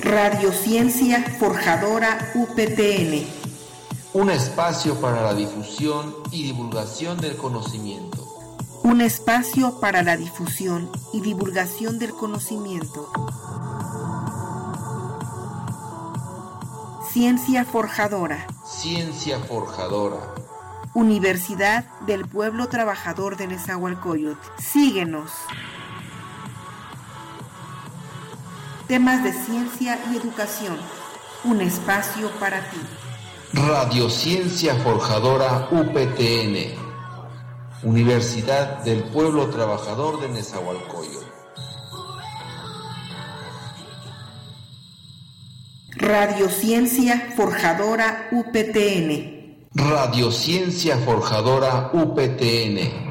Radiociencia Forjadora UPTN. Un espacio para la difusión y divulgación del conocimiento. Un espacio para la difusión y divulgación del conocimiento. Ciencia Forjadora. Ciencia Forjadora. Universidad del Pueblo Trabajador de Nezahualcóyotl. Síguenos. Temas de ciencia y educación. Un espacio para ti. Radiociencia Forjadora UPTN. Universidad del Pueblo Trabajador de Nezahualcóyotl. Radiociencia Forjadora UPTN. Radiociencia Forjadora UPTN.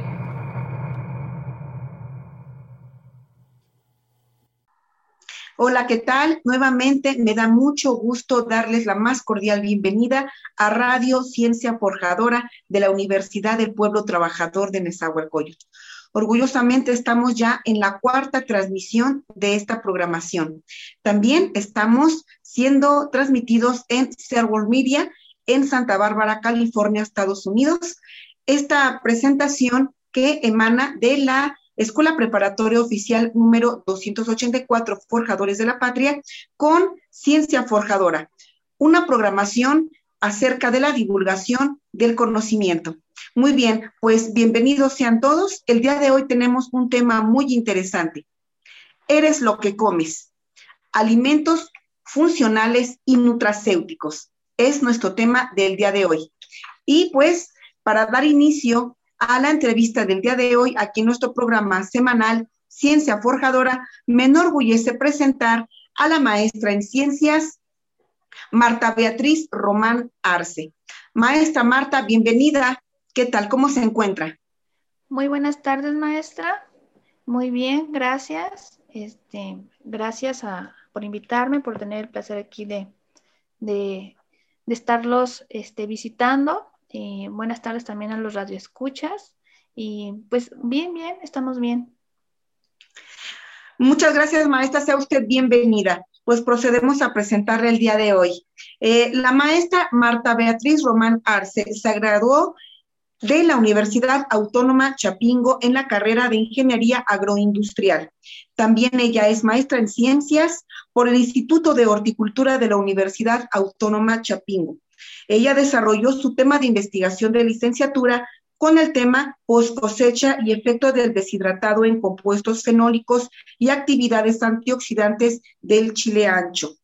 Hola, ¿qué tal? Nuevamente me da mucho gusto darles la más cordial bienvenida a Radio Ciencia Forjadora de la Universidad del Pueblo Trabajador de Nezahualcóyotl. Orgullosamente estamos ya en la cuarta transmisión de esta programación. También estamos siendo transmitidos en Server Media en Santa Bárbara, California, Estados Unidos. Esta presentación que emana de la Escuela Preparatoria Oficial número 284, Forjadores de la Patria, con Ciencia Forjadora, una programación acerca de la divulgación del conocimiento. Muy bien, pues bienvenidos sean todos. El día de hoy tenemos un tema muy interesante. Eres lo que comes. Alimentos funcionales y nutracéuticos. Es nuestro tema del día de hoy. Y pues para dar inicio a la entrevista del día de hoy aquí en nuestro programa semanal Ciencia Forjadora, me enorgullece presentar a la maestra en ciencias, Marta Beatriz Román Arce. Maestra Marta, bienvenida. ¿Qué tal? ¿Cómo se encuentra? Muy buenas tardes, maestra. Muy bien, gracias. Este, gracias por invitarme, por tener el placer aquí de, de, estarlos este, visitando y buenas tardes también a los radioescuchas. Y pues bien, bien, estamos bien. Muchas gracias, maestra. Sea usted bienvenida. Pues procedemos a presentarle el día de hoy. Eh, la maestra Marta Beatriz Román Arce se graduó de la Universidad Autónoma Chapingo en la carrera de Ingeniería Agroindustrial. También ella es maestra en ciencias por el Instituto de Horticultura de la Universidad Autónoma Chapingo. Ella desarrolló su tema de investigación de licenciatura con el tema post cosecha y efecto del deshidratado en compuestos fenólicos y actividades antioxidantes del chile ancho.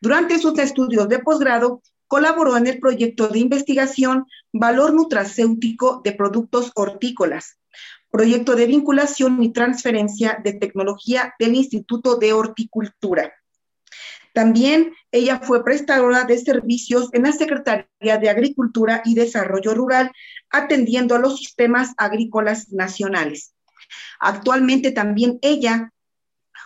Durante sus estudios de posgrado, colaboró en el proyecto de investigación Valor Nutracéutico de Productos Hortícolas, proyecto de vinculación y transferencia de tecnología del Instituto de Horticultura. También ella fue prestadora de servicios en la Secretaría de Agricultura y Desarrollo Rural, atendiendo a los sistemas agrícolas nacionales. Actualmente también ella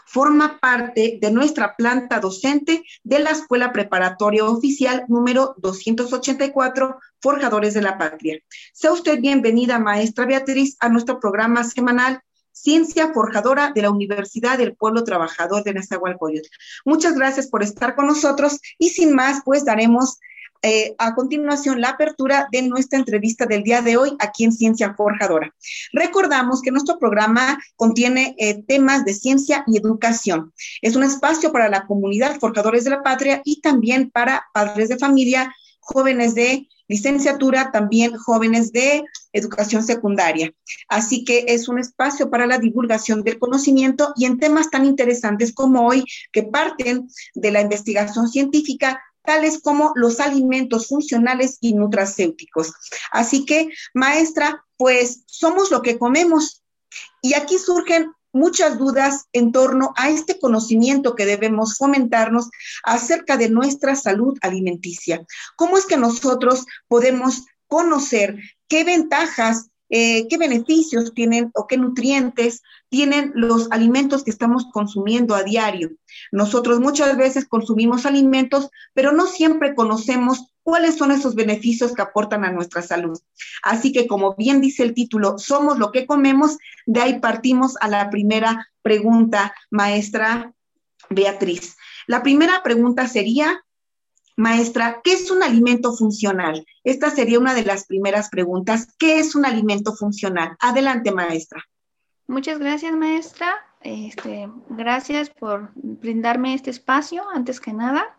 forma parte de nuestra planta docente de la Escuela Preparatoria Oficial número 284, Forjadores de la Patria. Sea usted bienvenida, maestra Beatriz, a nuestro programa semanal Ciencia Forjadora de la Universidad del Pueblo Trabajador de Nezahualcóyotl. Muchas gracias por estar con nosotros y sin más, pues daremos eh, a continuación la apertura de nuestra entrevista del día de hoy aquí en Ciencia Forjadora. Recordamos que nuestro programa contiene eh, temas de ciencia y educación. Es un espacio para la comunidad Forjadores de la Patria y también para padres de familia, jóvenes de licenciatura, también jóvenes de educación secundaria. Así que es un espacio para la divulgación del conocimiento y en temas tan interesantes como hoy, que parten de la investigación científica, tales como los alimentos funcionales y nutracéuticos. Así que, maestra, pues somos lo que comemos. Y aquí surgen muchas dudas en torno a este conocimiento que debemos fomentarnos acerca de nuestra salud alimenticia. ¿Cómo es que nosotros podemos conocer qué ventajas, eh, qué beneficios tienen o qué nutrientes tienen los alimentos que estamos consumiendo a diario. Nosotros muchas veces consumimos alimentos, pero no siempre conocemos cuáles son esos beneficios que aportan a nuestra salud. Así que, como bien dice el título, somos lo que comemos, de ahí partimos a la primera pregunta, maestra. Beatriz. La primera pregunta sería, maestra, ¿qué es un alimento funcional? Esta sería una de las primeras preguntas. ¿Qué es un alimento funcional? Adelante, maestra. Muchas gracias, maestra. Este, gracias por brindarme este espacio, antes que nada.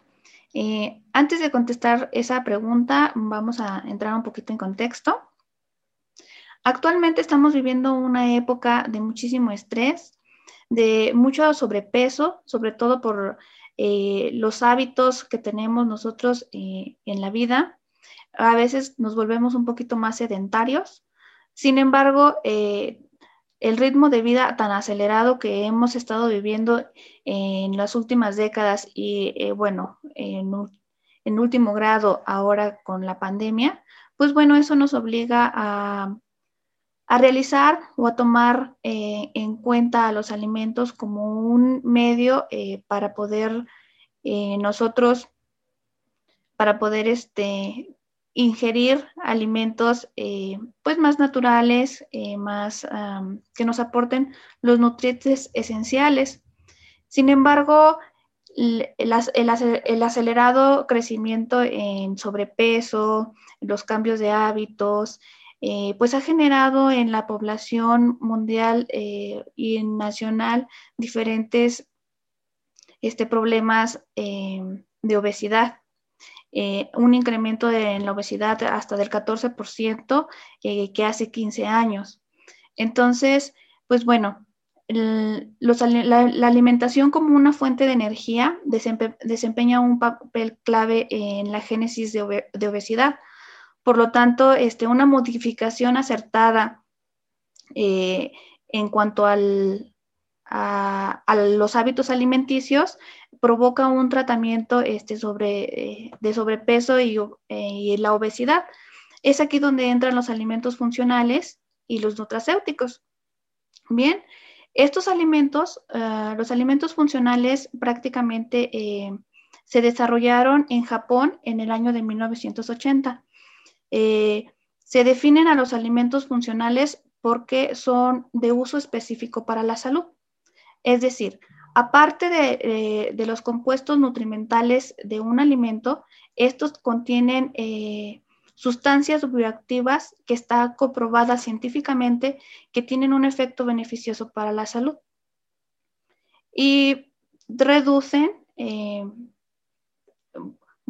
Eh, antes de contestar esa pregunta, vamos a entrar un poquito en contexto. Actualmente estamos viviendo una época de muchísimo estrés, de mucho sobrepeso, sobre todo por eh, los hábitos que tenemos nosotros eh, en la vida. A veces nos volvemos un poquito más sedentarios. Sin embargo, el ritmo de vida tan acelerado que hemos estado viviendo en las últimas décadas y eh, bueno, en, último grado ahora con la pandemia, pues bueno, eso nos obliga a, realizar o a tomar eh, en cuenta a los alimentos como un medio eh, para poder nosotros, para poder este, ingerir alimentos eh, pues más naturales, eh, más que nos aporten los nutrientes esenciales. Sin embargo, el, acelerado crecimiento en sobrepeso, los cambios de hábitos, eh, pues ha generado en la población mundial y nacional diferentes este, problemas de obesidad. Eh, un incremento en la obesidad hasta del 14% eh, que hace 15 años. Entonces, pues bueno, la, alimentación como una fuente de energía desempeña un papel clave en la génesis de, obesidad. Por lo tanto, este, una modificación acertada eh, en cuanto al, a, los hábitos alimenticios provoca un tratamiento este, sobre, eh, de sobrepeso eh, y, la obesidad. Es aquí donde entran los alimentos funcionales y los nutracéuticos. Bien, estos alimentos, ah, los alimentos funcionales prácticamente eh, se desarrollaron en Japón en el año de 1980. Se definen a los alimentos funcionales porque son de uso específico para la salud. Es decir, aparte de, los compuestos nutrimentales de un alimento, estos contienen eh, sustancias bioactivas que está comprobada científicamente que tienen un efecto beneficioso para la salud. Y reducen, eh,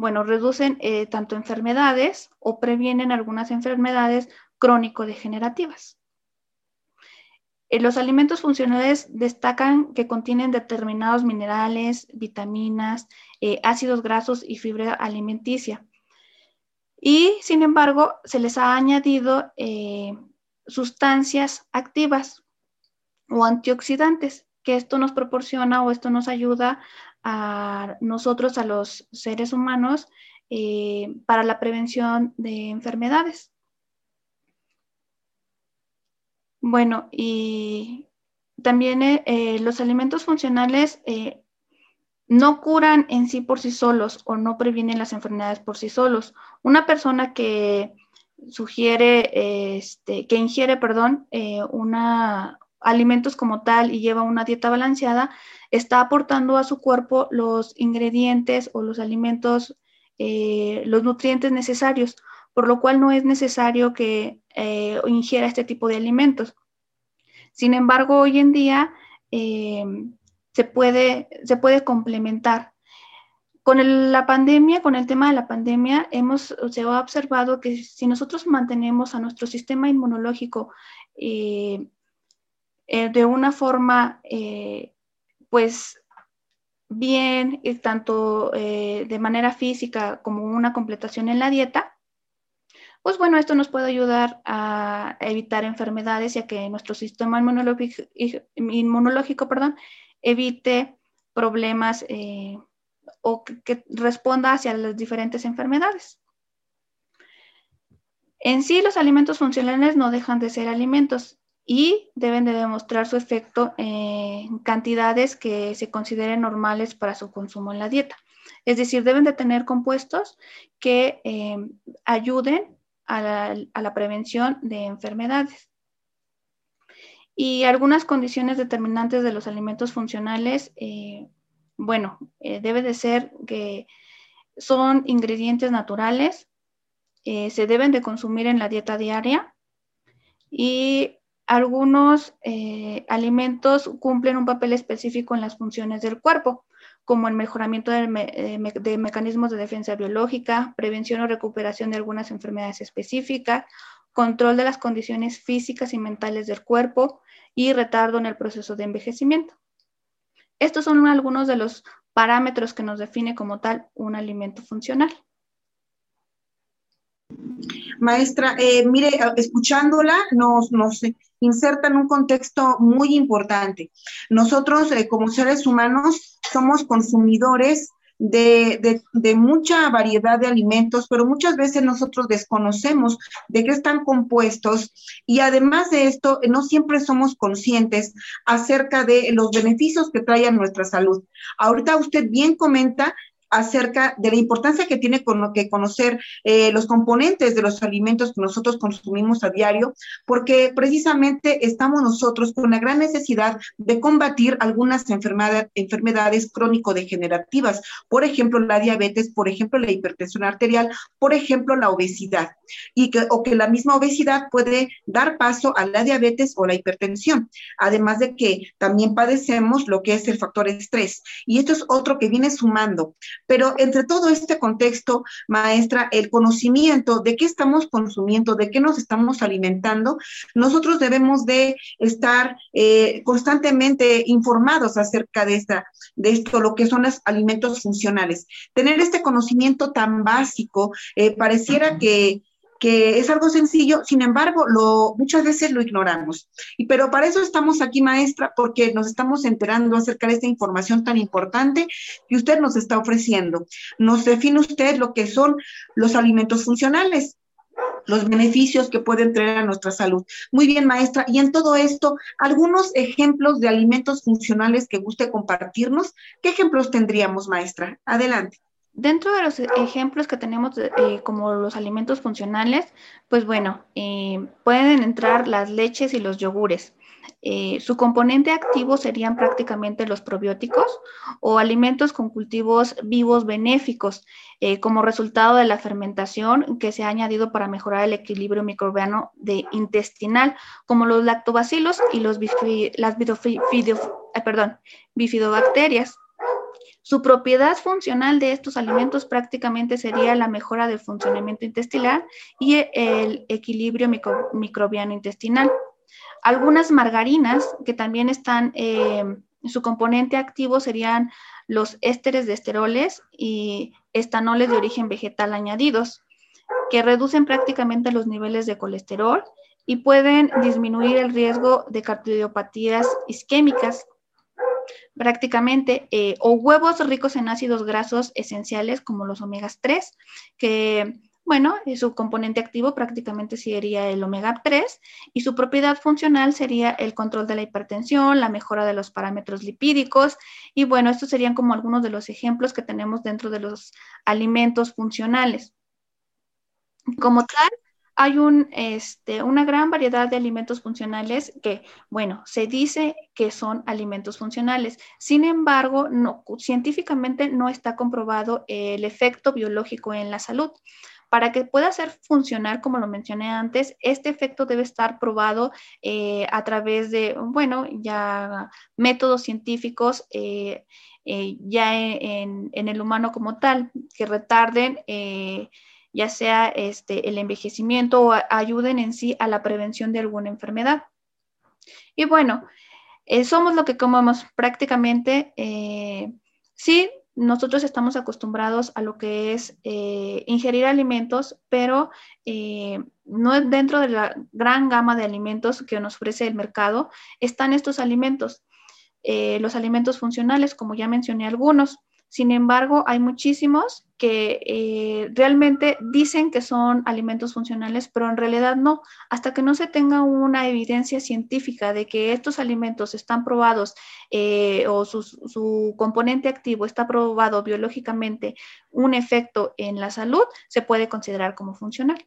bueno, reducen eh, tanto enfermedades o previenen algunas enfermedades crónico-degenerativas. Eh, los alimentos funcionales destacan que contienen determinados minerales, vitaminas, eh, ácidos grasos y fibra alimenticia. Y sin embargo, se les ha añadido sustancias activas o antioxidantes, que esto nos proporciona o esto nos ayuda a nosotros, a los seres humanos, para la prevención de enfermedades. Bueno, y también eh, eh, los alimentos funcionales eh, no curan en sí por sí solos o no previenen las enfermedades por sí solos. Una persona que sugiere, este, que ingiere, perdón, una, alimentos como tal y lleva una dieta balanceada, está aportando a su cuerpo los ingredientes o los alimentos, los nutrientes necesarios por lo cual no es necesario que eh, ingiera este tipo de alimentos. Sin embargo, hoy en día eh, se, puede, se puede complementar. Con la pandemia, con el tema de la pandemia, hemos, se ha observado que si nosotros mantenemos a nuestro sistema inmunológico eh, de una forma, pues, bien, tanto de manera física como una completación en la dieta, pues bueno, esto nos puede ayudar a evitar enfermedades, ya que nuestro sistema inmunológico, inmunológico perdón, evite problemas eh, o que, responda hacia las diferentes enfermedades. En sí, los alimentos funcionales no dejan de ser alimentos y deben de demostrar su efecto en cantidades que se consideren normales para su consumo en la dieta. Es decir, deben de tener compuestos que eh, ayuden a la, prevención de enfermedades. Y algunas condiciones determinantes de los alimentos funcionales, eh, bueno, eh, debe de ser que son ingredientes naturales, eh, se deben de consumir en la dieta diaria y algunos eh, alimentos cumplen un papel específico en las funciones del cuerpo, como el mejoramiento de, de, mecanismos de defensa biológica, prevención o recuperación de algunas enfermedades específicas, control de las condiciones físicas y mentales del cuerpo y retardo en el proceso de envejecimiento. Estos son algunos de los parámetros que nos define como tal un alimento funcional. Maestra, eh, mire, escuchándola nos, nos inserta en un contexto muy importante. Nosotros eh, como seres humanos somos consumidores de, mucha variedad de alimentos, pero muchas veces nosotros desconocemos de qué están compuestos y además de esto, no siempre somos conscientes acerca de los beneficios que trae a nuestra salud. Ahorita usted bien comenta acerca de la importancia que tiene con, que conocer eh, los componentes de los alimentos que nosotros consumimos a diario, porque precisamente estamos nosotros con la gran necesidad de combatir algunas enfermedades crónico-degenerativas, por ejemplo, la diabetes, por ejemplo, la hipertensión arterial, por ejemplo, la obesidad, y que, o que la misma obesidad puede dar paso a la diabetes o la hipertensión, además de que también padecemos lo que es el factor estrés, y esto es otro que viene sumando. Pero entre todo este contexto, maestra, el conocimiento de qué estamos consumiendo, de qué nos estamos alimentando, nosotros debemos de estar eh, constantemente informados acerca de, esta, de esto, lo que son los alimentos funcionales. Tener este conocimiento tan básico, eh, pareciera que que es algo sencillo, sin embargo, muchas veces lo ignoramos. Y pero para eso estamos aquí, maestra, porque nos estamos enterando acerca de esta información tan importante que usted nos está ofreciendo. Nos define usted lo que son los alimentos funcionales los beneficios que pueden traer a nuestra salud. Muy bien, maestra. Y en todo esto, algunos ejemplos de alimentos funcionales que guste compartirnos. ¿Qué ejemplos tendríamos, maestra? Adelante. Dentro de los ejemplos que tenemos eh, como los alimentos funcionales, pues bueno, eh, pueden entrar las leches y los yogures. Eh, su componente activo serían prácticamente los probióticos o alimentos con cultivos vivos benéficos como resultado de la fermentación que se ha añadido para mejorar el equilibrio microbiano de intestinal, como los lactobacilos y los las bifidobacterias. Su propiedad funcional de estos alimentos prácticamente sería la mejora del funcionamiento intestinal y el equilibrio microbiano intestinal. Algunas margarinas que también están, eh, su componente activo serían los ésteres de esteroles y estanoles de origen vegetal añadidos, que reducen prácticamente los niveles de colesterol y pueden disminuir el riesgo de cardiopatías isquémicas prácticamente, eh, o huevos ricos en ácidos grasos esenciales como los omegas 3, que, bueno, eh, su componente activo prácticamente sería el omega 3 y su propiedad funcional sería el control de la hipertensión, la mejora de los parámetros lipídicos y, bueno, estos serían como algunos de los ejemplos que tenemos dentro de los alimentos funcionales. Como tal, hay este, una gran variedad de alimentos funcionales que, bueno, se dice que son alimentos funcionales. Sin embargo, científicamente no está comprobado el efecto biológico en la salud. Para que pueda ser funcional, como lo mencioné antes, este efecto debe estar probado eh, a través de, bueno, ya métodos científicos. Eh, eh, ya en, el humano como tal, que retarden ya sea este, el envejecimiento o ayuden en sí a la prevención de alguna enfermedad. Y bueno, eh, somos lo que comemos prácticamente. Eh, sí, nosotros estamos acostumbrados a lo que es eh, ingerir alimentos, pero no dentro de la gran gama de alimentos que nos ofrece el mercado están estos alimentos. los alimentos funcionales, como ya mencioné algunos. Sin embargo, hay muchísimos que eh, realmente dicen que son alimentos funcionales, pero en realidad no. Hasta que no se tenga una evidencia científica de que estos alimentos están probados eh, o su, componente activo está probado biológicamente un efecto en la salud, se puede considerar como funcional.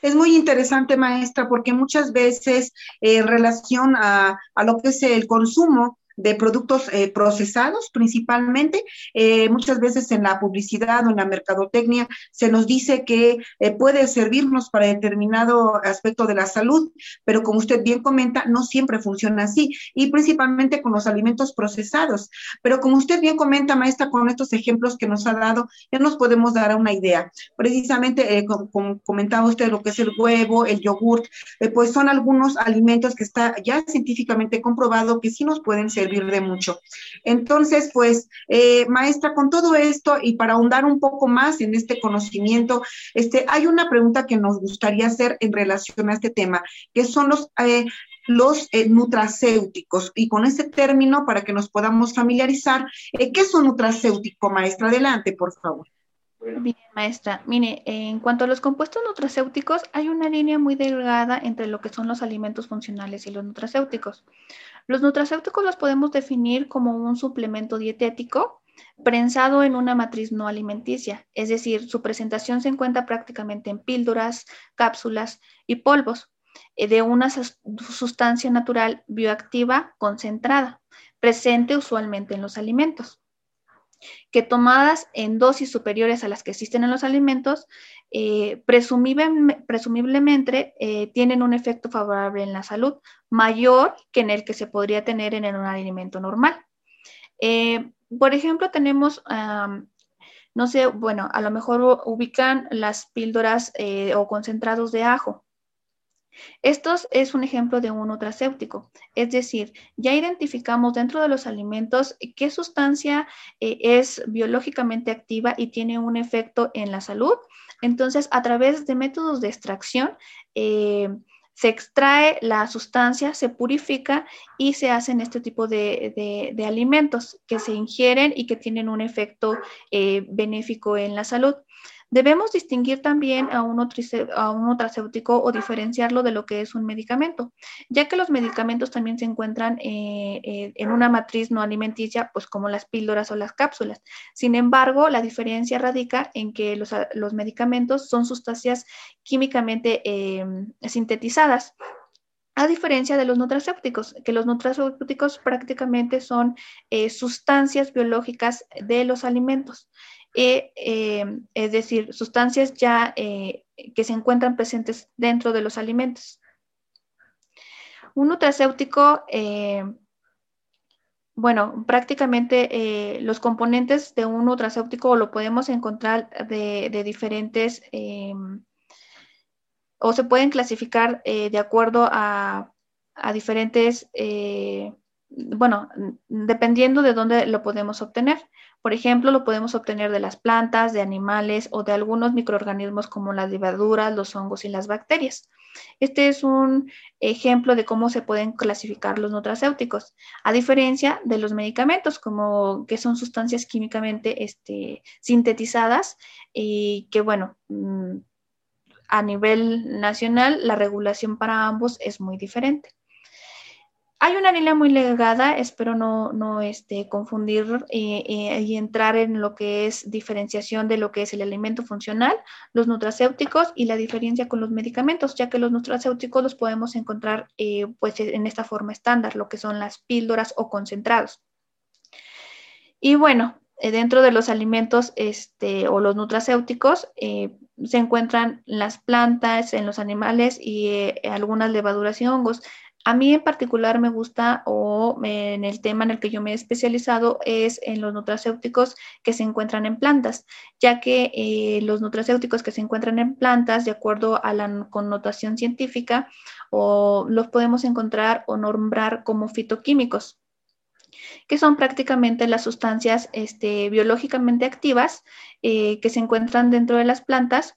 Es muy interesante, maestra, porque muchas veces en relación a, a, lo que es el consumo de productos eh, procesados principalmente. Eh, muchas veces en la publicidad o en la mercadotecnia se nos dice que eh, puede servirnos para determinado aspecto de la salud, pero como usted bien comenta, no siempre funciona así y principalmente con los alimentos procesados. Pero como usted bien comenta, maestra, con estos ejemplos que nos ha dado, ya nos podemos dar una idea. Precisamente, como, comentaba usted, lo que es el huevo, el yogur, pues son algunos alimentos que está ya científicamente comprobado que sí nos pueden servir de mucho. Entonces, pues, eh, maestra, con todo esto y para ahondar un poco más en este conocimiento, este, hay una pregunta que nos gustaría hacer en relación a este tema, que son los... Eh, los eh, nutracéuticos. Y con ese término, para que nos podamos familiarizar, ¿qué es un nutracéutico, maestra? Adelante, por favor. Bien, maestra. Mire, en cuanto a los compuestos nutracéuticos, hay una línea muy delgada entre lo que son los alimentos funcionales y los nutracéuticos. Los nutracéuticos los podemos definir como un suplemento dietético prensado en una matriz no alimenticia, es decir, su presentación se encuentra prácticamente en píldoras, cápsulas y polvos eh, de una sustancia natural bioactiva concentrada, presente usualmente en los alimentos que tomadas en dosis superiores a las que existen en los alimentos, eh, presumiblemente eh, tienen un efecto favorable en la salud, mayor que en el que se podría tener en un alimento normal. Eh, por ejemplo, tenemos, no sé, bueno, a lo mejor ubican las píldoras o concentrados de ajo. Esto es un ejemplo de un nutracéutico, es decir, ya identificamos dentro de los alimentos qué sustancia es biológicamente activa y tiene un efecto en la salud. Entonces, a través de métodos de extracción, eh, se extrae la sustancia, se purifica y se hacen este tipo de, alimentos que se ingieren y que tienen un efecto eh, benéfico en la salud. Debemos distinguir también a un, a nutracéutico o diferenciarlo de lo que es un medicamento, ya que los medicamentos también se encuentran eh, eh, en una matriz no alimenticia, pues como las píldoras o las cápsulas. Sin embargo, la diferencia radica en que los, medicamentos son sustancias químicamente em, sintetizadas a diferencia de los nutracéuticos, que los nutracéuticos prácticamente son eh, sustancias biológicas de los alimentos. Eh, es decir, sustancias ya eh, que se encuentran presentes dentro de los alimentos. Un nutracéutico, eh, bueno, prácticamente los componentes de un nutracéutico lo podemos encontrar de, diferentes, o se pueden clasificar de acuerdo a, a diferentes, bueno, dependiendo de dónde lo podemos obtener. Por ejemplo, lo podemos obtener de las plantas, de animales o de algunos microorganismos como las levaduras, los hongos y las bacterias. Este es un ejemplo de cómo se pueden clasificar los nutracéuticos, a diferencia de los medicamentos, como que son sustancias químicamente este, sintetizadas y que, bueno, mm, a nivel nacional la regulación para ambos es muy diferente. Hay una línea muy legada, espero no, no este, confundir eh, eh, y entrar en lo que es diferenciación de lo que es el alimento funcional, los nutracéuticos y la diferencia con los medicamentos, ya que los nutracéuticos los podemos encontrar eh, pues, en esta forma estándar, lo que son las píldoras o concentrados. Y bueno, dentro de los alimentos este, o los nutracéuticos se encuentran las plantas, en los animales y algunas levaduras y hongos. A mí en particular me gusta o en el tema en el que yo me he especializado es en los nutracéuticos que se encuentran en plantas, ya que eh, los nutracéuticos que se encuentran en plantas, de acuerdo a la connotación científica, o los podemos encontrar o nombrar como fitoquímicos que son prácticamente las sustancias este, biológicamente activas eh, que se encuentran dentro de las plantas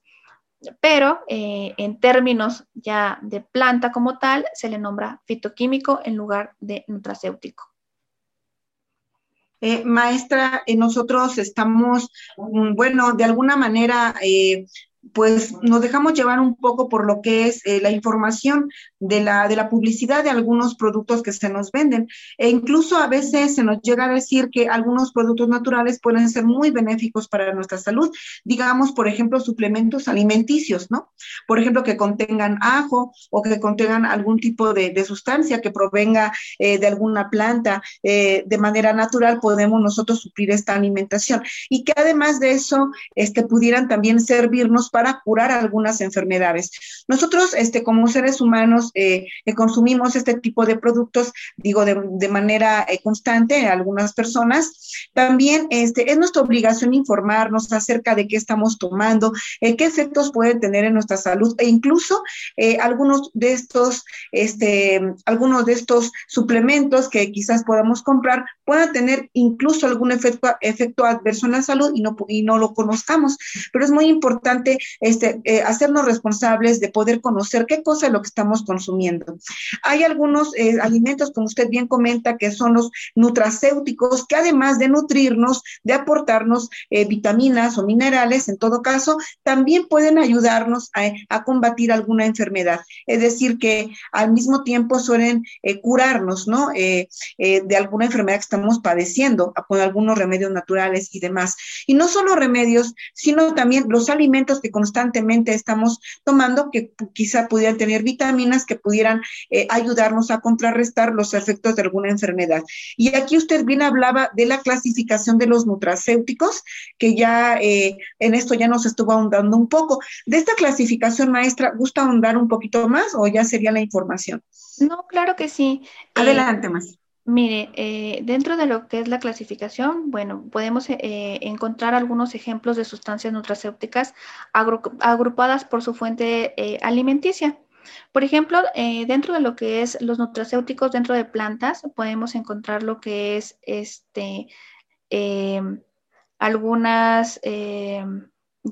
pero eh, en términos ya de planta como tal, se le nombra fitoquímico en lugar de nutracéutico. Eh, maestra, eh, nosotros estamos, mm, bueno, de alguna manera pues nos dejamos llevar un poco por lo que es eh, la información de la, de la publicidad de algunos productos que se nos venden. E incluso a veces se nos llega a decir que algunos productos naturales pueden ser muy benéficos para nuestra salud. Digamos, por ejemplo, suplementos alimenticios, ¿no? Por ejemplo, que contengan ajo o que contengan algún tipo de, sustancia que provenga eh, de alguna planta. Eh, de manera natural podemos nosotros suplir esta alimentación. Y que además de eso, este, pudieran también servirnos para curar algunas enfermedades. Nosotros, este, como seres humanos, eh, consumimos este tipo de productos, digo, de, manera eh, constante, algunas personas. También este, es nuestra obligación informarnos acerca de qué estamos tomando, eh, qué efectos pueden tener en nuestra salud e incluso algunos de estos, este, algunos de estos suplementos que quizás podamos comprar puedan tener incluso algún efecto, efecto adverso en la salud y no, y no lo conozcamos. Pero es muy importante este, eh, hacernos responsables de poder conocer qué cosa es lo que estamos consumiendo. Hay algunos eh, alimentos, como usted bien comenta, que son los nutracéuticos, que además de nutrirnos, de aportarnos eh, vitaminas o minerales, en todo caso, también pueden ayudarnos a, a, combatir alguna enfermedad. Es decir, que al mismo tiempo suelen curarnos, ¿no? de alguna enfermedad que estamos padeciendo, con algunos remedios naturales y demás. Y no solo remedios, sino también los alimentos que constantemente estamos tomando, que quizá pudieran tener vitaminas que pudieran eh, ayudarnos a contrarrestar los efectos de alguna enfermedad. Y aquí usted bien hablaba de la clasificación de los nutracéuticos, que ya eh, en esto ya nos estuvo ahondando un poco. De esta clasificación, maestra, ¿gusta ahondar un poquito más o ya sería la información? No, claro que sí. Adelante, más. Mire, eh, dentro de lo que es la clasificación, bueno, podemos eh, encontrar algunos ejemplos de sustancias nutracéuticas agrupadas por su fuente eh, alimenticia. Por ejemplo, dentro de lo que es los nutracéuticos dentro de plantas, podemos encontrar lo que es este, algunas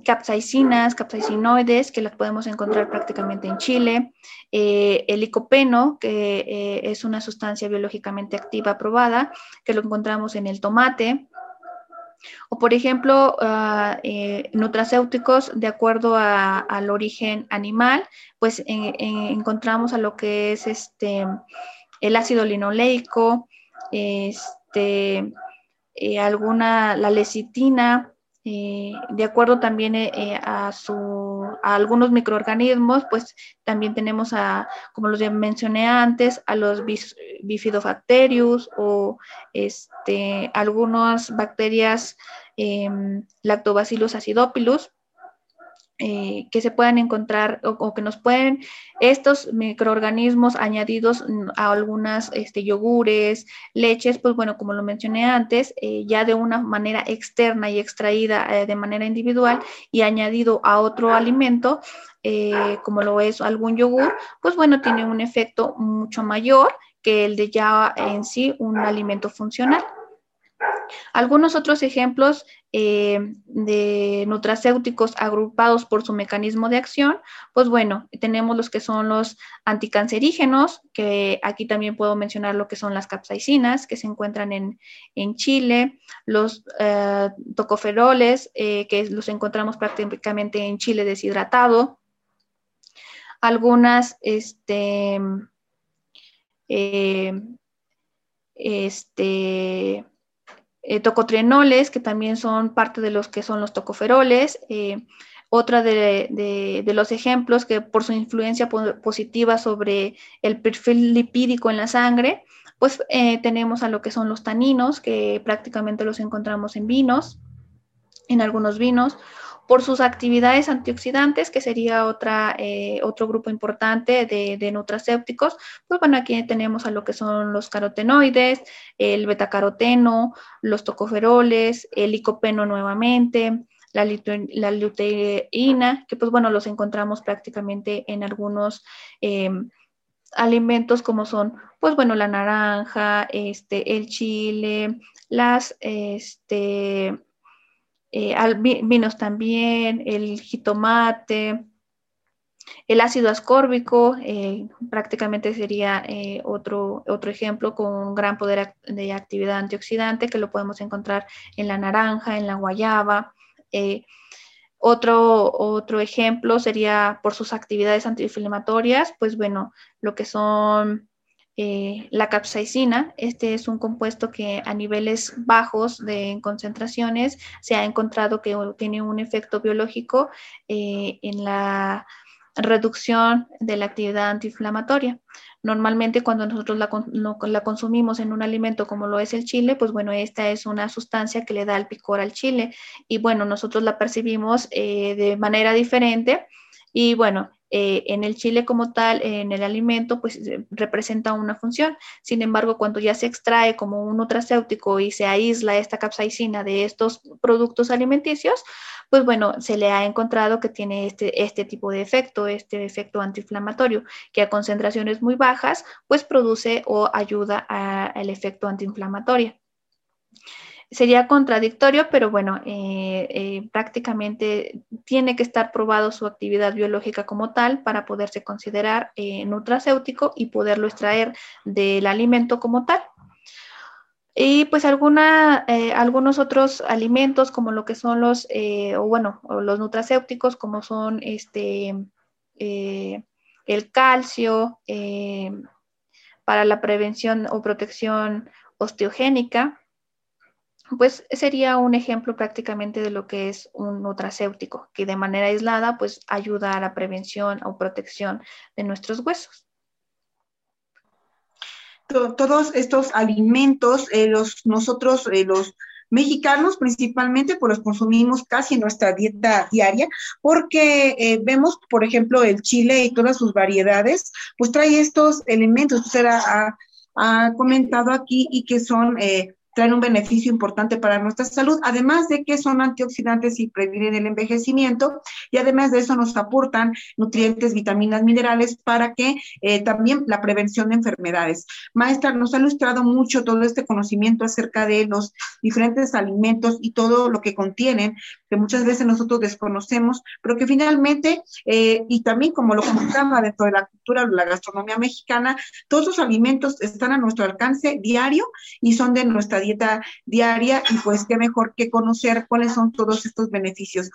capsaicinas, capsaicinoides, que las podemos encontrar prácticamente en Chile, eh, el licopeno, que eh, es una sustancia biológicamente activa probada, que lo encontramos en el tomate, o por ejemplo, uh, eh, nutracéuticos de acuerdo al origen animal, pues encontramos a lo que es este, el ácido linoleico, este, alguna, la lecitina, eh, de acuerdo también eh, eh, a, su, algunos microorganismos, pues también tenemos a, como los mencioné antes, a los bifidobacterius o este, algunas bacterias em, lactobacillus acidopilus, eh, que se puedan encontrar o, que nos pueden estos microorganismos añadidos a algunas este, yogures, leches, pues bueno, como lo mencioné antes, eh, ya de una manera externa y extraída eh, de manera individual y añadido a otro alimento, como lo es algún yogur, pues bueno, tiene un efecto mucho mayor que el de ya en sí un alimento funcional. Algunos otros ejemplos eh, de nutracéuticos agrupados por su mecanismo de acción, pues bueno, tenemos los que son los anticancerígenos, que aquí también puedo mencionar lo que son las capsaicinas, que se encuentran en, Chile, los eh, tocoferoles, eh, que los encontramos prácticamente en Chile deshidratado, algunas, este, este, eh, tocotrienoles, que también son parte de los que son los tocoferoles. Eh, otra de, los ejemplos que por su influencia positiva sobre el perfil lipídico en la sangre, pues eh, tenemos a lo que son los taninos, que prácticamente los encontramos en vinos, en algunos vinos, por sus actividades antioxidantes, que sería otra, eh, otro grupo importante de, nutracéuticos, pues bueno, aquí tenemos a lo que son los carotenoides, el betacaroteno, los tocoferoles, el licopeno nuevamente, la, la luteína, que pues bueno, los encontramos prácticamente en algunos em, alimentos como son, pues bueno, la naranja, este, el chile, las, este, eh, también, el jitomate, el ácido ascórbico, eh, prácticamente sería eh, otro, otro ejemplo con un gran poder de actividad antioxidante que lo podemos encontrar en la naranja, en la guayaba. Otro, otro ejemplo sería por sus actividades antiinflamatorias, pues bueno, lo que son eh, la capsaicina. Este es un compuesto que a niveles bajos de concentraciones se ha encontrado que tiene un efecto biológico eh, en la reducción de la actividad antiinflamatoria. Normalmente cuando nosotros la, consumimos en un alimento como lo es el chile, pues bueno, esta es una sustancia que le da el picor al chile y bueno, nosotros la percibimos eh, de manera diferente y bueno, eh, en el chile como tal, en el alimento, pues eh, representa una función. Sin embargo, cuando ya se extrae como un nutracéutico y se aísla esta capsaicina de estos productos alimenticios, pues bueno, se le ha encontrado que tiene este, este tipo de efecto, este efecto antiinflamatorio, que a concentraciones muy bajas, pues produce o ayuda al efecto antiinflamatorio sería contradictorio, pero bueno, eh, eh, prácticamente tiene que estar probado su actividad biológica como tal para poderse considerar eh, nutracéutico y poderlo extraer del alimento como tal. Y pues algunos otros alimentos como lo que son los, o bueno, los nutracéuticos como son este, el calcio para la prevención o protección osteogénica, pues sería un ejemplo prácticamente de lo que es un nutracéutico, que de manera aislada pues ayuda a la prevención o protección de nuestros huesos. Todos estos alimentos, eh, los, nosotros, eh, los mexicanos principalmente, pues los consumimos casi en nuestra dieta diaria, porque eh, vemos, por ejemplo, el chile y todas sus variedades, pues trae estos elementos, usted ha, ha comentado aquí y que son traen un beneficio importante para nuestra salud, además de que son antioxidantes y previenen el envejecimiento, y además de eso nos aportan nutrientes, vitaminas, minerales para que eh, también la prevención de enfermedades. Maestra, nos ha ilustrado mucho todo este conocimiento acerca de los diferentes alimentos y todo lo que contienen, que muchas veces nosotros desconocemos, pero que finalmente, eh, y también como lo comentaba dentro de la cultura, la gastronomía mexicana, todos los alimentos están a nuestro alcance diario y son de nuestra dieta diaria y pues qué mejor que conocer cuáles son todos estos beneficios.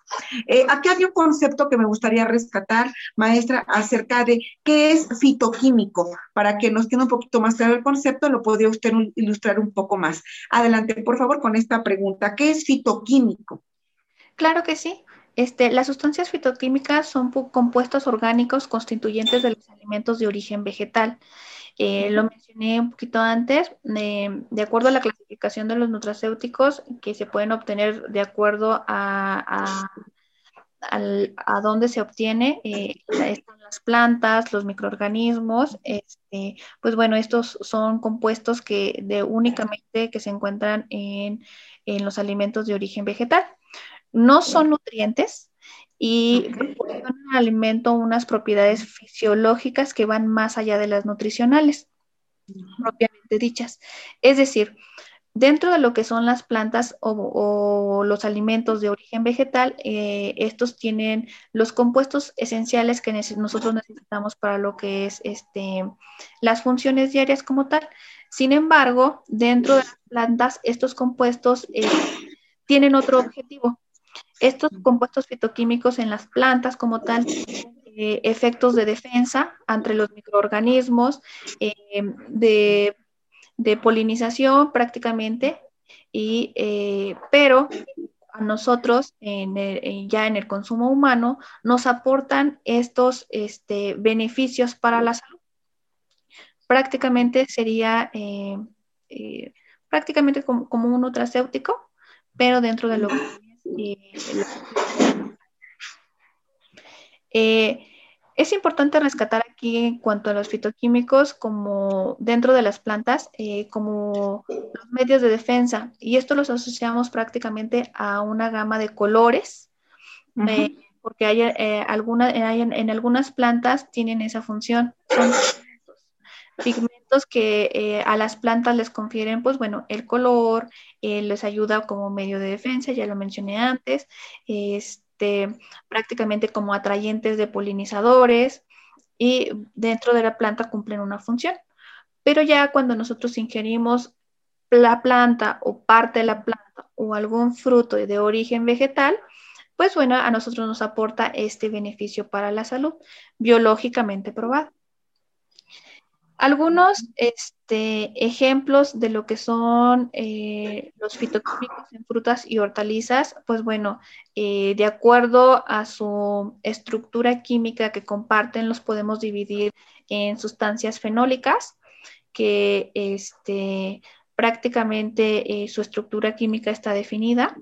Eh, aquí hay un concepto que me gustaría rescatar, maestra, acerca de qué es fitoquímico. Para que nos quede un poquito más claro el concepto, lo podría usted ilustrar un poco más. Adelante, por favor, con esta pregunta. ¿Qué es fitoquímico? Claro que sí. Este, las sustancias fitoquímicas son compuestos orgánicos constituyentes de los alimentos de origen vegetal. Eh, lo mencioné un poquito antes, de acuerdo a la clasificación de los nutracéuticos que se pueden obtener de acuerdo a, a, dónde se obtiene, eh, están las plantas, los microorganismos, este, pues bueno, estos son compuestos que de únicamente que se encuentran en, en los alimentos de origen vegetal. No son nutrientes, y proporcionan al alimento unas propiedades fisiológicas que van más allá de las nutricionales, propiamente dichas. Es decir, dentro de lo que son las plantas o, los alimentos de origen vegetal, eh, estos tienen los compuestos esenciales que nosotros necesitamos para lo que es este, las funciones diarias como tal. Sin embargo, dentro de las plantas, estos compuestos eh, tienen otro objetivo, estos compuestos fitoquímicos en las plantas como tal eh, efectos de defensa entre los microorganismos, eh, de, polinización prácticamente, y, eh, pero a nosotros ya en el consumo humano nos aportan estos este, beneficios para la salud. Prácticamente sería prácticamente como, como, un nutracéutico, pero dentro de lo que eh, es importante rescatar aquí en cuanto a los fitoquímicos como dentro de las plantas, eh, como los medios de defensa, y esto los asociamos prácticamente a una gama de colores, eh, porque hay, alguna, en algunas plantas tienen esa función. Son pigmentos que a las plantas les confieren, pues bueno, el color, eh, les ayuda como medio de defensa, ya lo mencioné antes, este, prácticamente como atrayentes de polinizadores y dentro de la planta cumplen una función. Pero ya cuando nosotros ingerimos la planta o parte de la planta o algún fruto de origen vegetal, pues bueno, a nosotros nos aporta este beneficio para la salud, biológicamente probado. Algunos este, ejemplos de lo que son eh, los fitoquímicos en frutas y hortalizas, pues bueno, eh, de acuerdo a su estructura química que comparten, los podemos dividir en sustancias fenólicas, que este, prácticamente eh, su estructura química está definida.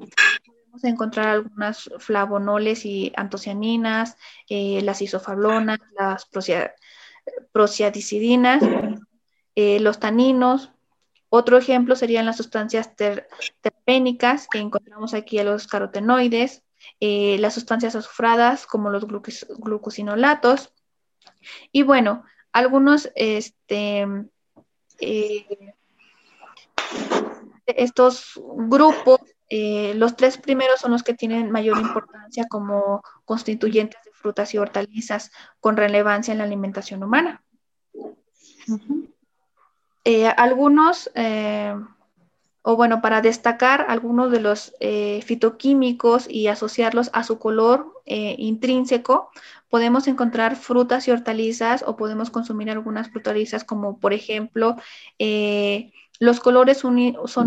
Podemos encontrar algunas flavonoles y antocianinas, las isoflavlonas, las prociadicidinas, eh, los taninos. Otro ejemplo serían las sustancias terpénicas que encontramos aquí en los carotenoides, eh, las sustancias azufradas como los glucosinolatos. Y bueno, algunos este, eh, estos grupos, los tres primeros son los que tienen mayor importancia como constituyentes frutas y hortalizas con relevancia en la alimentación humana. Eh, algunos, eh, o bueno, para destacar algunos de los eh, fitoquímicos y asociarlos a su color intrínseco, podemos encontrar frutas y hortalizas o podemos consumir algunas hortalizas como por ejemplo los colores son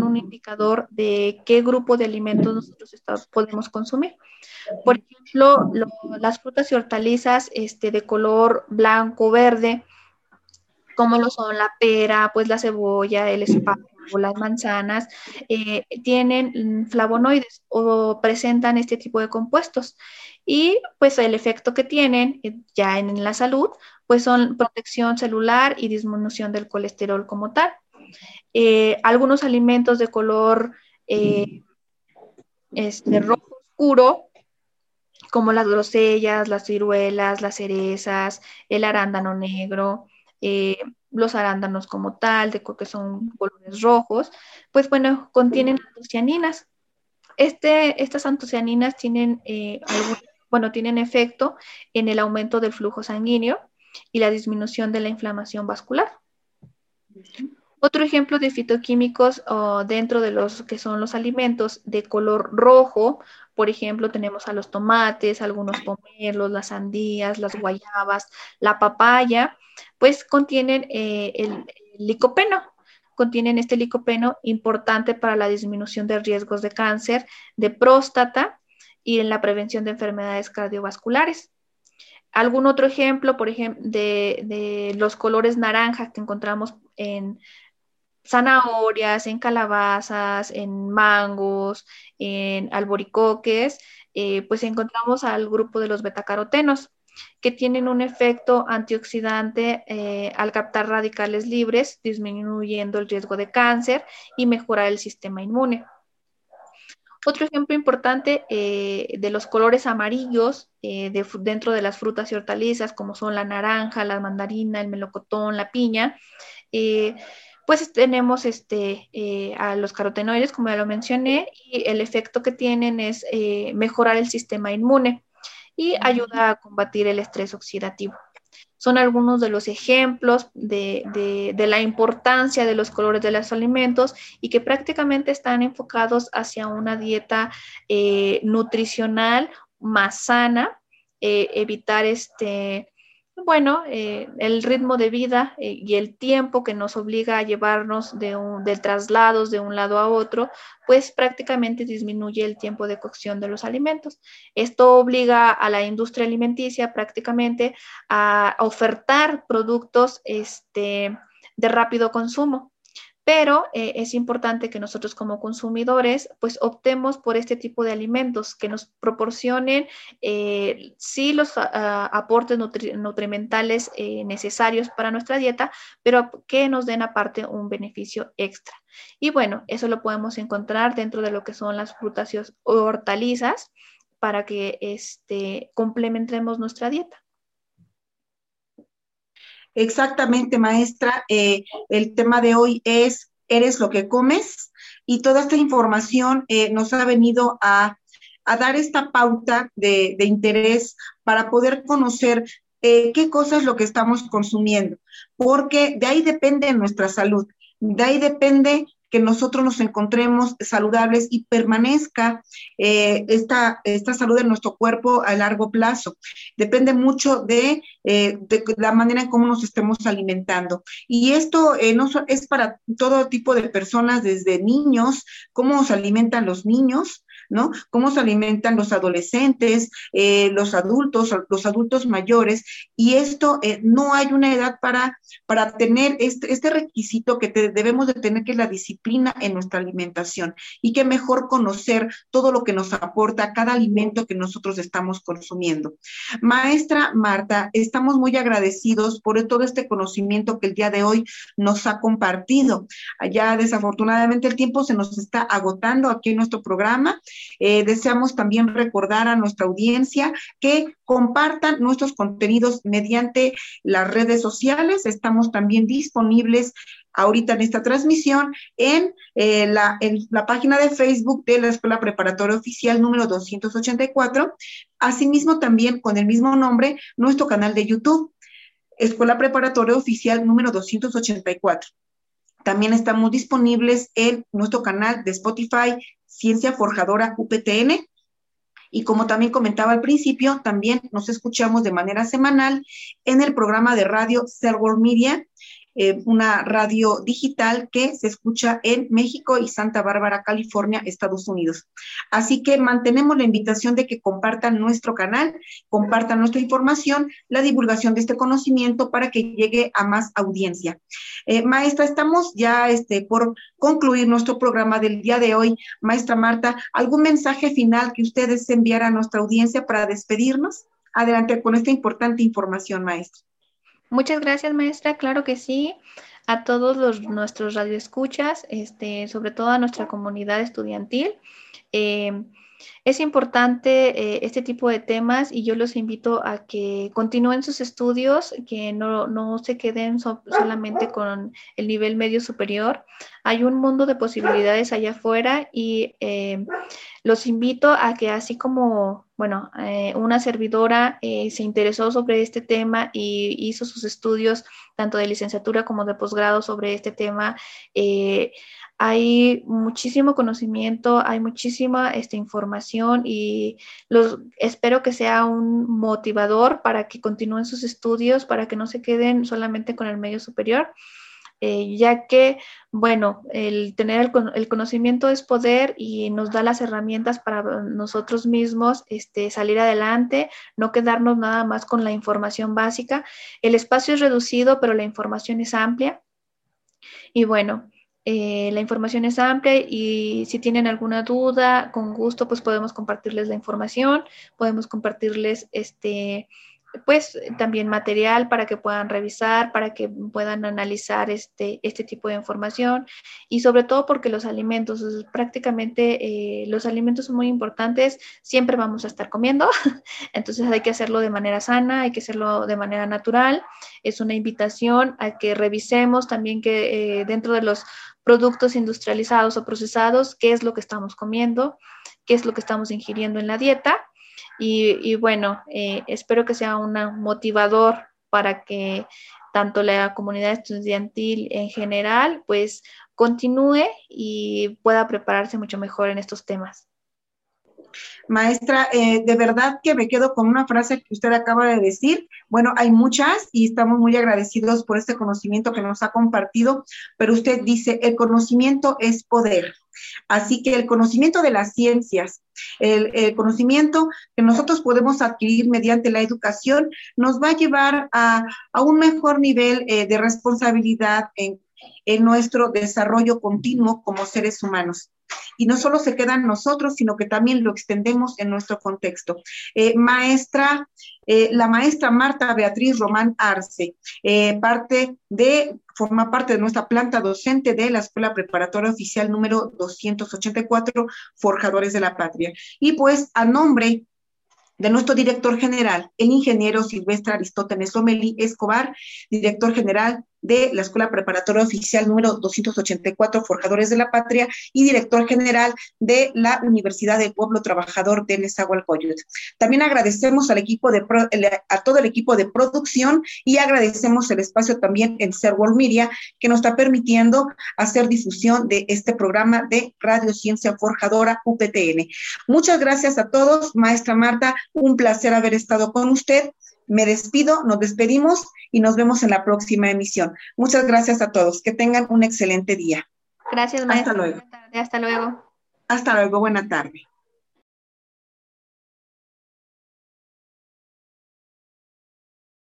un indicador de qué grupo de alimentos nosotros podemos consumir. Por ejemplo, las frutas y hortalizas este, de color blanco, verde, como lo son la pera, pues la cebolla, el espárrago, las manzanas, eh, tienen flavonoides o presentan este tipo de compuestos. Y pues el efecto que tienen eh, ya en la salud, pues son protección celular y disminución del colesterol como tal. Eh, algunos alimentos de color eh, este, rojo oscuro, como las grosellas, las ciruelas, las cerezas, el arándano negro, eh, los arándanos como tal, de que son colores rojos, pues bueno, contienen antocianinas. Este, estas antocianinas tienen, bueno, tienen efecto en el aumento del flujo sanguíneo y la disminución de la inflamación vascular. Otro ejemplo de fitoquímicos dentro de los que son los alimentos de color rojo, por ejemplo, tenemos a los tomates, algunos pomelos, las sandías, las guayabas, la papaya, pues contienen eh, el, licopeno, contienen este licopeno importante para la disminución de riesgos de cáncer de próstata y en la prevención de enfermedades cardiovasculares. Algún otro ejemplo, por ejemplo, de, de los colores naranjas que encontramos en zanahorias, en calabazas, en mangos, en alboricoques, eh, pues encontramos al grupo de los betacarotenos, que tienen un efecto antioxidante eh, al captar radicales libres, disminuyendo el riesgo de cáncer y mejorar el sistema inmune. Otro ejemplo importante eh, de los colores amarillos dentro de las frutas y hortalizas, como son la naranja, la mandarina, el melocotón, la piña, pues tenemos este, eh, a los carotenoides, como ya lo mencioné, y el efecto que tienen es eh, mejorar el sistema inmune y ayuda a combatir el estrés oxidativo. Son algunos de los ejemplos de, la importancia de los colores de los alimentos y que prácticamente están enfocados hacia una dieta eh, nutricional más sana, evitar este, bueno, eh, el ritmo de vida eh, y el tiempo que nos obliga a llevarnos de, un, traslados de un lado a otro, pues prácticamente disminuye el tiempo de cocción de los alimentos. Esto obliga a la industria alimenticia prácticamente a ofertar productos este, de rápido consumo pero eh, es importante que nosotros como consumidores pues optemos por este tipo de alimentos que nos proporcionen eh, sí los ah, aportes nutrimentales eh, necesarios para nuestra dieta, pero que nos den aparte un beneficio extra. Y bueno, eso lo podemos encontrar dentro de lo que son las frutas y hortalizas para que este, complementemos nuestra dieta. Exactamente, maestra. Eh, el tema de hoy es, eres lo que comes y toda esta información eh, nos ha venido a, dar esta pauta de, interés para poder conocer eh, qué cosa es lo que estamos consumiendo, porque de ahí depende nuestra salud, de ahí depende que nosotros nos encontremos saludables y permanezca eh, esta, esta salud en nuestro cuerpo a largo plazo. Depende mucho de, eh, la manera en cómo nos estemos alimentando. Y esto eh, no es para todo tipo de personas, desde niños, cómo se alimentan los niños, ¿no? Cómo se alimentan los adolescentes, eh, los adultos, los adultos mayores, y esto eh, no hay una edad para, para tener este, este requisito que debemos de tener, que es la disciplina en nuestra alimentación, y que mejor conocer todo lo que nos aporta cada alimento que nosotros estamos consumiendo. Maestra Marta, estamos muy agradecidos por todo este conocimiento que el día de hoy nos ha compartido. Ya desafortunadamente el tiempo se nos está agotando aquí en nuestro programa eh, deseamos también recordar a nuestra audiencia que compartan nuestros contenidos mediante las redes sociales. Estamos también disponibles ahorita en esta transmisión en, eh, la, en la página de Facebook de la Escuela Preparatoria Oficial número 284. Asimismo, también con el mismo nombre, nuestro canal de YouTube, Escuela Preparatoria Oficial número 284. También estamos disponibles en nuestro canal de Spotify, Ciencia Forjadora UPTN. Y como también comentaba al principio, también nos escuchamos de manera semanal en el programa de radio Server Media eh, una radio digital que se escucha en México y Santa Bárbara, California, Estados Unidos. Así que mantenemos la invitación de que compartan nuestro canal, compartan nuestra información, la divulgación de este conocimiento para que llegue a más audiencia. Eh, maestra, estamos ya este, por concluir nuestro programa del día de hoy. Maestra Marta, ¿algún mensaje final que ustedes enviar a nuestra audiencia para despedirnos? Adelante con esta importante información, maestra. Muchas gracias, maestra. Claro que sí. A todos nuestros radioescuchas, este, sobre todo a nuestra comunidad estudiantil. Eh, es importante eh, este tipo de temas y yo los invito a que continúen sus estudios, que no, se queden solamente con el nivel medio superior. Hay un mundo de posibilidades allá afuera y eh, los invito a que así como, bueno, eh, una servidora se interesó sobre este tema y hizo sus estudios tanto de licenciatura como de posgrado sobre este tema, hay muchísimo conocimiento, hay muchísima esta información y los, espero que sea un motivador para que continúen sus estudios, para que no se queden solamente con el medio superior, eh, ya que, bueno, el tener el, el, conocimiento es poder y nos da las herramientas para nosotros mismos este, salir adelante, no quedarnos nada más con la información básica. El espacio es reducido, pero la información es amplia. Y bueno, eh, la información es amplia y si tienen alguna duda, con gusto, pues podemos compartirles la información, podemos compartirles este, pues también material para que puedan revisar, para que puedan analizar este, este tipo de información y sobre todo porque los alimentos, prácticamente eh, los alimentos son muy importantes, siempre vamos a estar comiendo, entonces hay que hacerlo de manera sana, hay que hacerlo de manera natural, es una invitación a que revisemos también que eh, dentro de los productos industrializados o procesados, qué es lo que estamos comiendo, qué es lo que estamos ingiriendo en la dieta y, bueno, eh, espero que sea un motivador para que tanto la comunidad estudiantil en general, pues continúe y pueda prepararse mucho mejor en estos temas. Maestra, eh, de verdad que me quedo con una frase que usted acaba de decir. Bueno, hay muchas y estamos muy agradecidos por este conocimiento que nos ha compartido, pero usted dice, el conocimiento es poder. Así que el conocimiento de las ciencias, el, conocimiento que nosotros podemos adquirir mediante la educación, nos va a llevar a, un mejor nivel eh, de responsabilidad en, en nuestro desarrollo continuo como seres humanos y no solo se queda en nosotros, sino que también lo extendemos en nuestro contexto. Eh, maestra, eh, la maestra Marta Beatriz Román Arce, eh, parte de, forma parte de nuestra planta docente de la Escuela Preparatoria Oficial número 284, Forjadores de la Patria. Y pues a nombre de nuestro director general, el ingeniero Silvestre Aristóteles Omeli Escobar, director general de la Escuela Preparatoria Oficial número 284, Forjadores de la Patria, y director general de la Universidad del Pueblo Trabajador de Nezahualcóyotl. También agradecemos al equipo de a todo el equipo de producción y agradecemos el espacio también en Ser Media que nos está permitiendo hacer difusión de este programa de Radio Ciencia Forjadora UPTN. Muchas gracias a todos, maestra Marta, un placer haber estado con usted. Me despido, nos despedimos y nos vemos en la próxima emisión. Muchas gracias a todos. Que tengan un excelente día. Gracias, maestra. Hasta luego. Hasta luego. Hasta luego. Buena tarde.